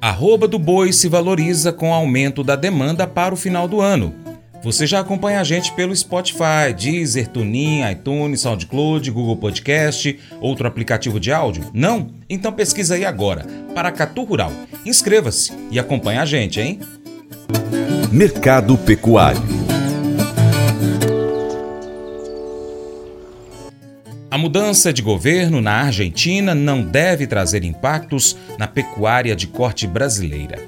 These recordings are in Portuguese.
Arroba do boi se valoriza com aumento da demanda para o final do ano. Você já acompanha a gente pelo Spotify, Deezer, TuneIn, iTunes, SoundCloud, Google Podcast, outro aplicativo de áudio? Não? Então pesquisa aí agora, Paracatu Rural. Inscreva-se e acompanhe a gente, hein? Mercado Pecuário A mudança de governo na Argentina não deve trazer impactos na pecuária de corte brasileira.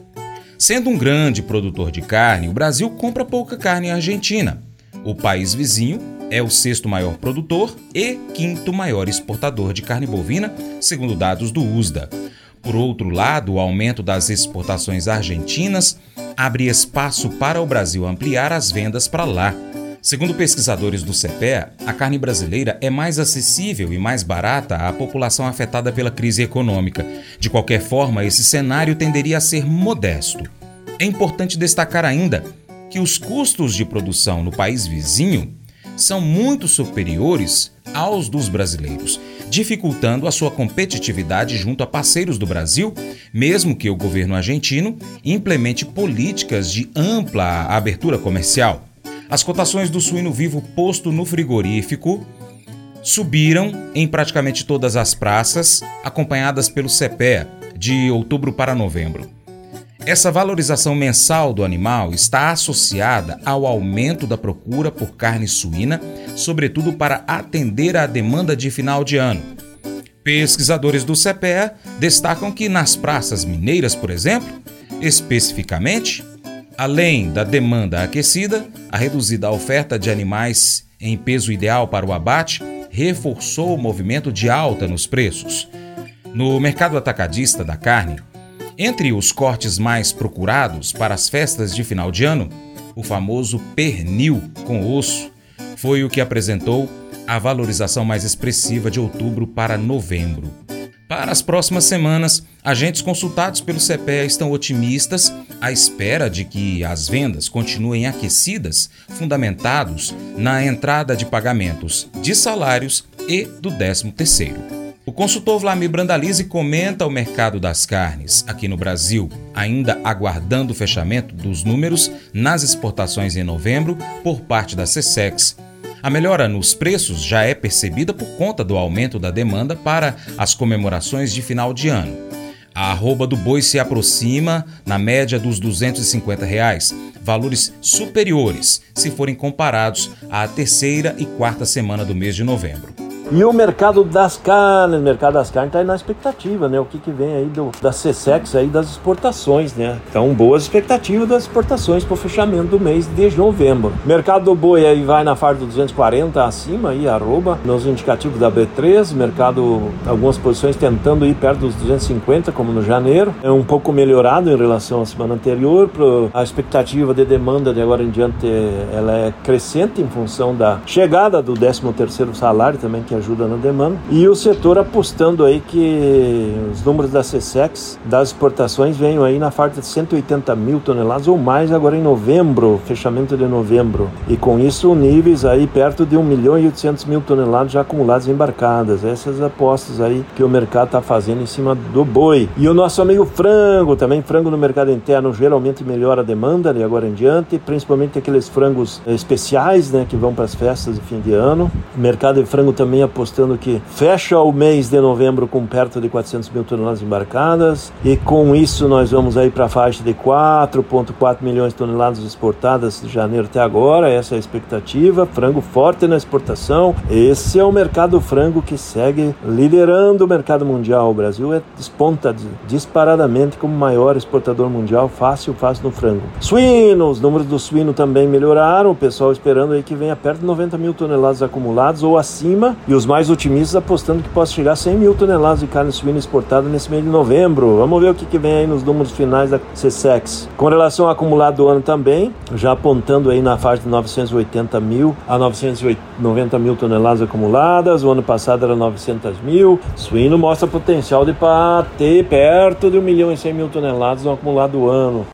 Sendo um grande produtor de carne, o Brasil compra pouca carne argentina. O país vizinho é o sexto maior produtor e quinto maior exportador de carne bovina, segundo dados do USDA. Por outro lado, o aumento das exportações argentinas abre espaço para o Brasil ampliar as vendas para lá. Segundo pesquisadores do CPEA, a carne brasileira é mais acessível e mais barata à população afetada pela crise econômica. De qualquer forma, esse cenário tenderia a ser modesto. É importante destacar ainda que os custos de produção no país vizinho são muito superiores aos dos brasileiros, dificultando a sua competitividade junto a parceiros do Brasil, mesmo que o governo argentino implemente políticas de ampla abertura comercial. As cotações do suíno vivo posto no frigorífico subiram em praticamente todas as praças, acompanhadas pelo CPEA, de outubro para novembro. Essa valorização mensal do animal está associada ao aumento da procura por carne suína, sobretudo para atender à demanda de final de ano. Pesquisadores do CPEA destacam que nas praças mineiras, por exemplo, especificamente, Além da demanda aquecida, a reduzida oferta de animais em peso ideal para o abate reforçou o movimento de alta nos preços. No mercado atacadista da carne, entre os cortes mais procurados para as festas de final de ano, o famoso pernil com osso foi o que apresentou a valorização mais expressiva de outubro para novembro. Para as próximas semanas, agentes consultados pelo CPE estão otimistas à espera de que as vendas continuem aquecidas, fundamentados na entrada de pagamentos de salários e do 13º. O consultor Vlamir Brandalize comenta o mercado das carnes aqui no Brasil, ainda aguardando o fechamento dos números nas exportações em novembro por parte da CSEX a melhora nos preços já é percebida por conta do aumento da demanda para as comemorações de final de ano. A arroba do boi se aproxima na média dos 250 reais, valores superiores se forem comparados à terceira e quarta semana do mês de novembro. E o mercado das carnes, o mercado das carnes está aí na expectativa, né? O que, que vem aí do, da CSEX aí das exportações, né? Então, boas expectativas das exportações para o fechamento do mês de novembro. Mercado do boi aí vai na faixa do 240 acima aí, arroba, nos indicativos da B3, mercado, algumas posições tentando ir perto dos 250, como no janeiro. É um pouco melhorado em relação à semana anterior, pro, a expectativa de demanda de agora em diante, ela é crescente em função da chegada do 13 terceiro salário também, que ajuda na demanda. E o setor apostando aí que os números da CSEX das exportações venham aí na faixa de 180 mil toneladas ou mais agora em novembro, fechamento de novembro. E com isso níveis aí perto de 1 milhão e 800 mil toneladas já acumuladas embarcadas. Essas apostas aí que o mercado está fazendo em cima do boi. E o nosso amigo frango, também frango no mercado interno geralmente melhora a demanda de agora em diante, principalmente aqueles frangos especiais, né, que vão para as festas de fim de ano. O mercado de frango também apostando que fecha o mês de novembro com perto de 400 mil toneladas embarcadas e com isso nós vamos aí para a faixa de 4,4 milhões de toneladas exportadas de janeiro até agora, essa é a expectativa. Frango forte na exportação. Esse é o mercado frango que segue liderando o mercado mundial. O Brasil é, desponta disparadamente como maior exportador mundial, fácil, fácil no frango. Suíno, os números do suíno também melhoraram, o pessoal esperando aí que venha perto de 90 mil toneladas acumuladas ou acima e os mais otimistas apostando que possa chegar a 100 mil toneladas de carne suína exportada nesse mês de novembro. Vamos ver o que, que vem aí nos números finais da CSEX. Com relação ao acumulado do ano também, já apontando aí na faixa de 980 mil a 990 mil toneladas acumuladas. O ano passado era 900 mil. Suíno mostra potencial de bater perto de 1 milhão e 100 mil toneladas no acumulado do ano.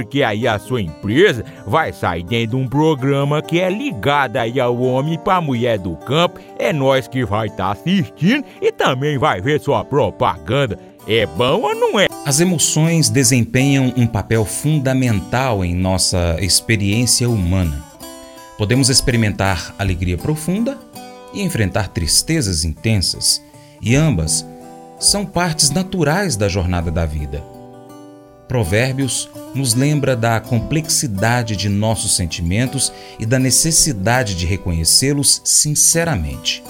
porque aí a sua empresa vai sair dentro de um programa que é ligado aí ao homem para mulher do campo. É nós que vai estar tá assistindo e também vai ver sua propaganda. É bom ou não é? As emoções desempenham um papel fundamental em nossa experiência humana. Podemos experimentar alegria profunda e enfrentar tristezas intensas, e ambas são partes naturais da jornada da vida. Provérbios nos lembra da complexidade de nossos sentimentos e da necessidade de reconhecê-los sinceramente.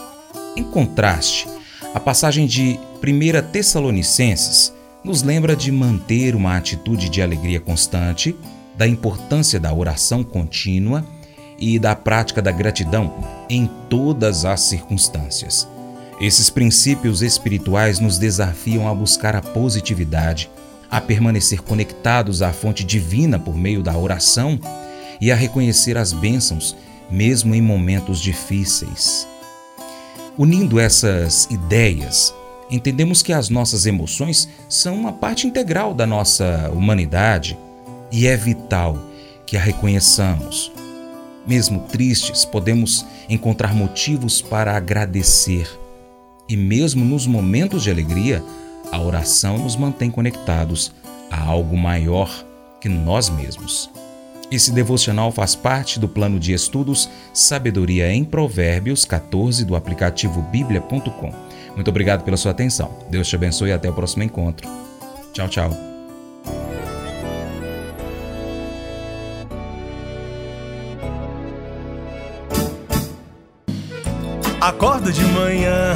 Em contraste, a passagem de 1 Tessalonicenses nos lembra de manter uma atitude de alegria constante, da importância da oração contínua e da prática da gratidão em todas as circunstâncias. Esses princípios espirituais nos desafiam a buscar a positividade, a permanecer conectados à fonte divina por meio da oração e a reconhecer as bênçãos, mesmo em momentos difíceis. Unindo essas ideias, entendemos que as nossas emoções são uma parte integral da nossa humanidade e é vital que a reconheçamos. Mesmo tristes, podemos encontrar motivos para agradecer. E mesmo nos momentos de alegria, a oração nos mantém conectados a algo maior que nós mesmos. Esse devocional faz parte do plano de estudos Sabedoria em Provérbios 14 do aplicativo bíblia.com. Muito obrigado pela sua atenção. Deus te abençoe e até o próximo encontro. Tchau, tchau. Acordo de manhã